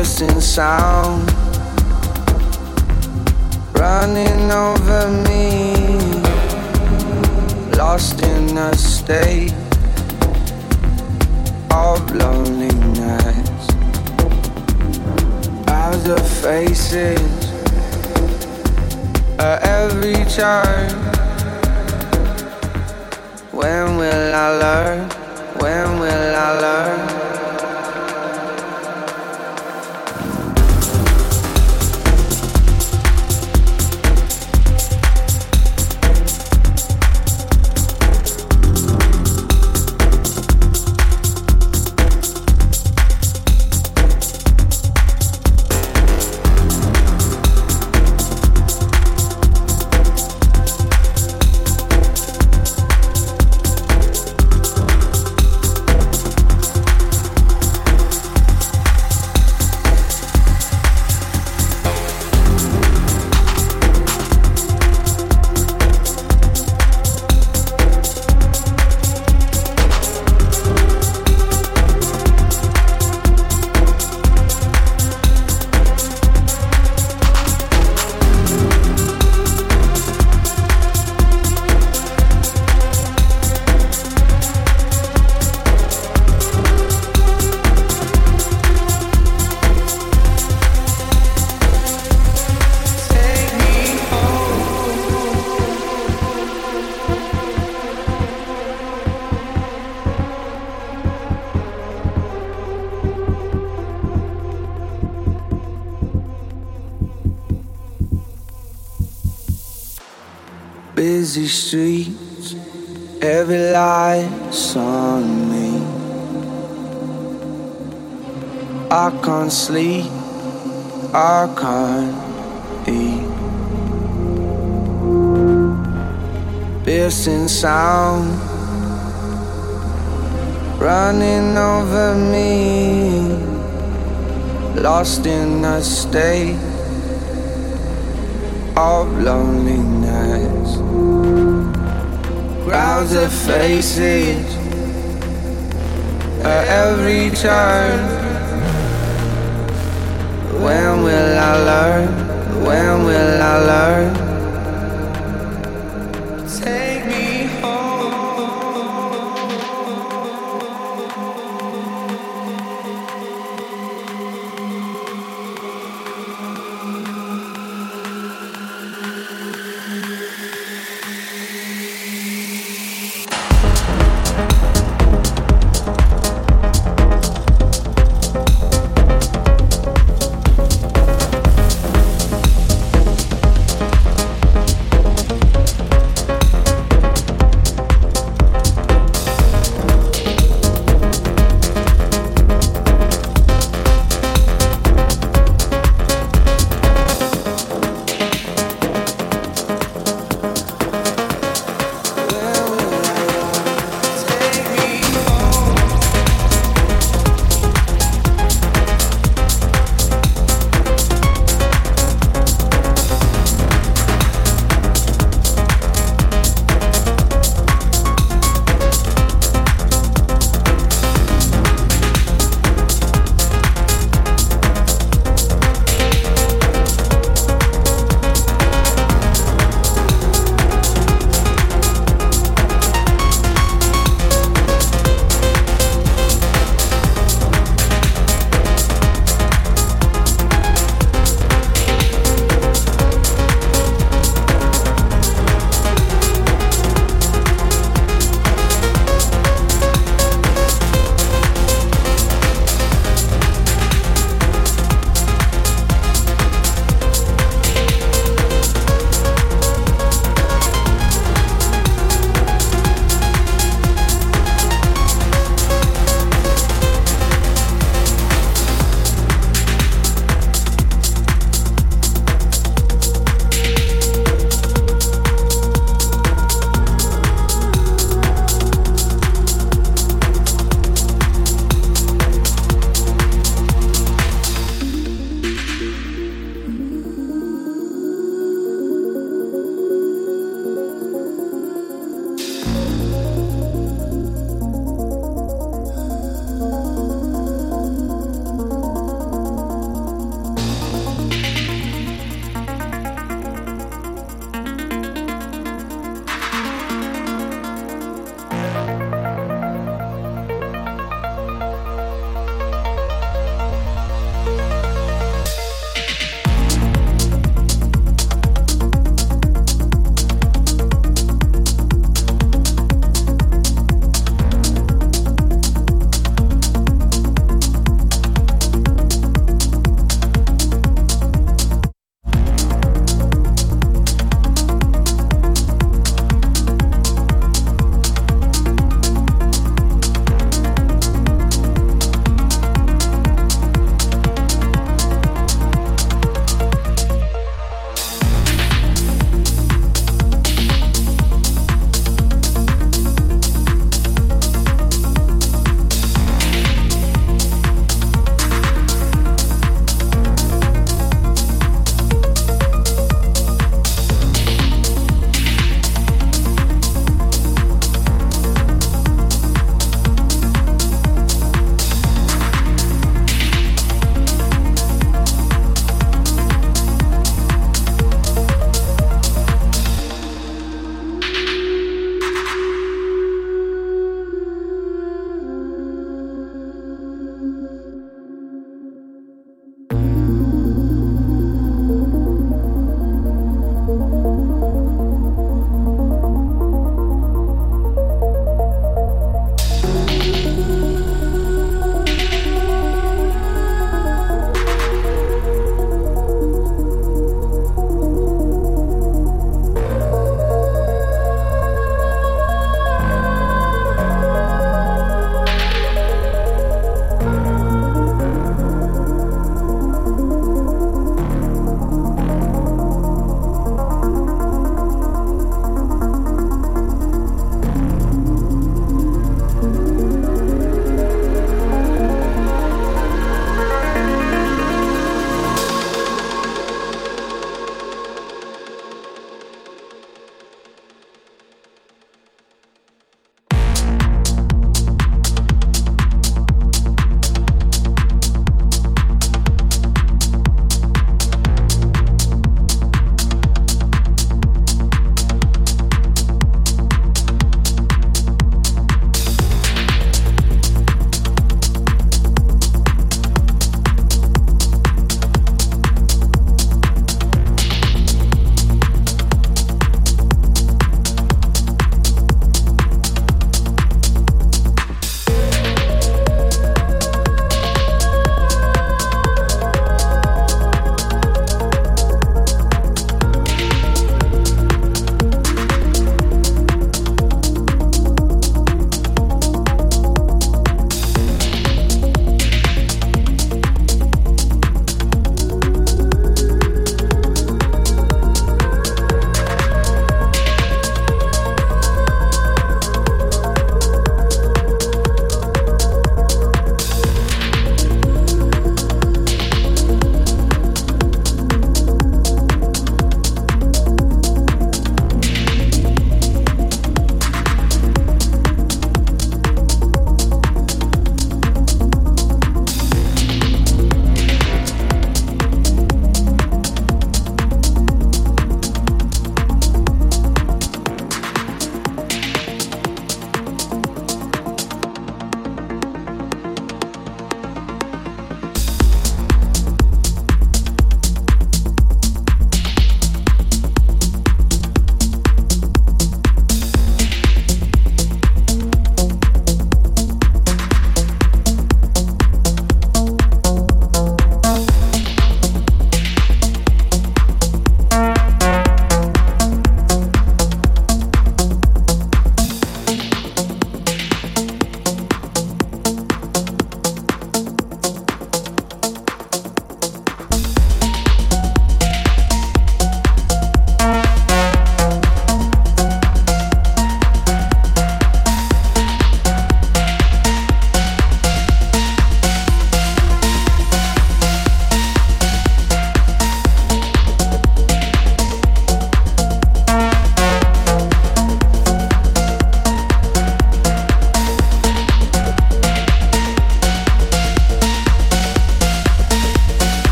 Piercing sound running over me, lost in a state of loneliness the faces at every turn. When will I learn? When will I learn? Lost in a state of loneliness crowds of faces at every turn. When will I learn? When will I learn?